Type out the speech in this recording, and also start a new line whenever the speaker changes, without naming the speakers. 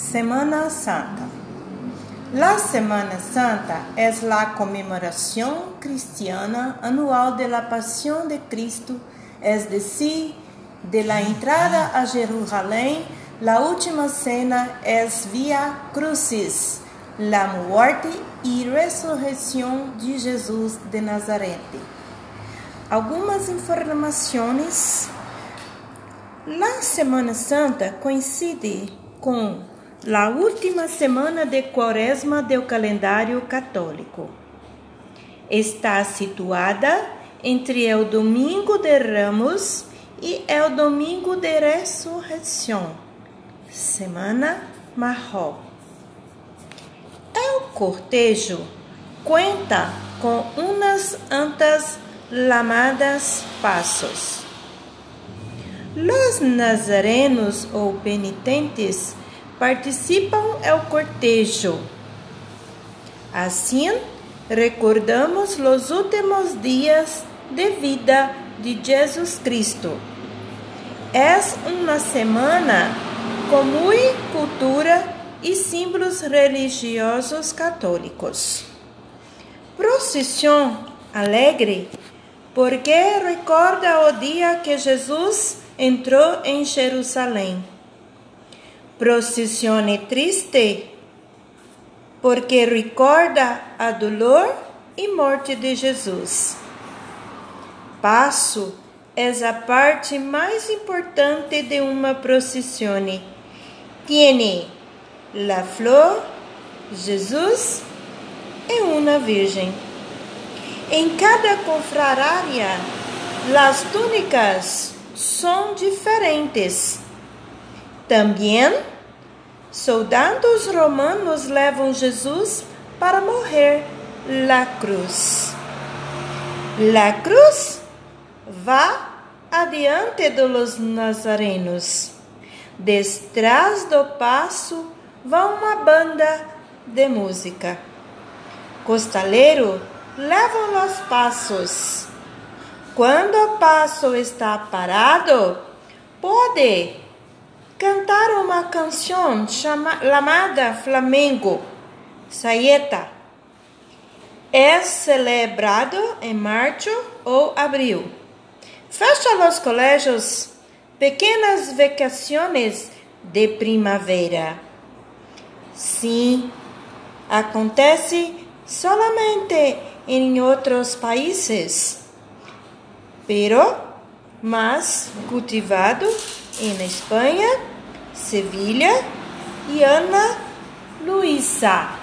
Semana Santa. La Semana Santa es la conmemoración cristiana anual de la pasión de Cristo, es decir, de la entrada a Jerusalén. La última cena es Via Crucis, la muerte y resurrección de Jesús de Nazaret. Algumas informações. La Semana Santa coincide com a última semana de quaresma do calendário católico. Está situada entre o domingo de Ramos e o domingo de ressurreição, semana marró. O cortejo conta com umas antas lamadas passos. Los nazarenos ou penitentes participam do cortejo. Assim, recordamos os últimos dias de vida de Jesus Cristo. É uma semana com muita cultura e símbolos religiosos católicos. Procissão alegre porque recorda o dia que Jesus entrou em Jerusalém procissão triste, porque recorda a dolor e morte de Jesus. Passo é a parte mais importante de uma procissão. Tiene la flor, Jesus e uma virgem. Em cada confraria, as túnicas são diferentes também, soldados romanos levam Jesus para morrer na cruz. La cruz vá adiante dos nazarenos. Detrás do passo vá uma banda de música. Costaleiro leva os passos. Quando o passo está parado, pode cantar uma canção chamada Flamengo, Saeta. É celebrado em março ou abril. Fecha os colégios pequenas vacações de primavera. Sim, acontece solamente em outros países, pero mas cultivado em Espanha Sevilha e Ana Luísa.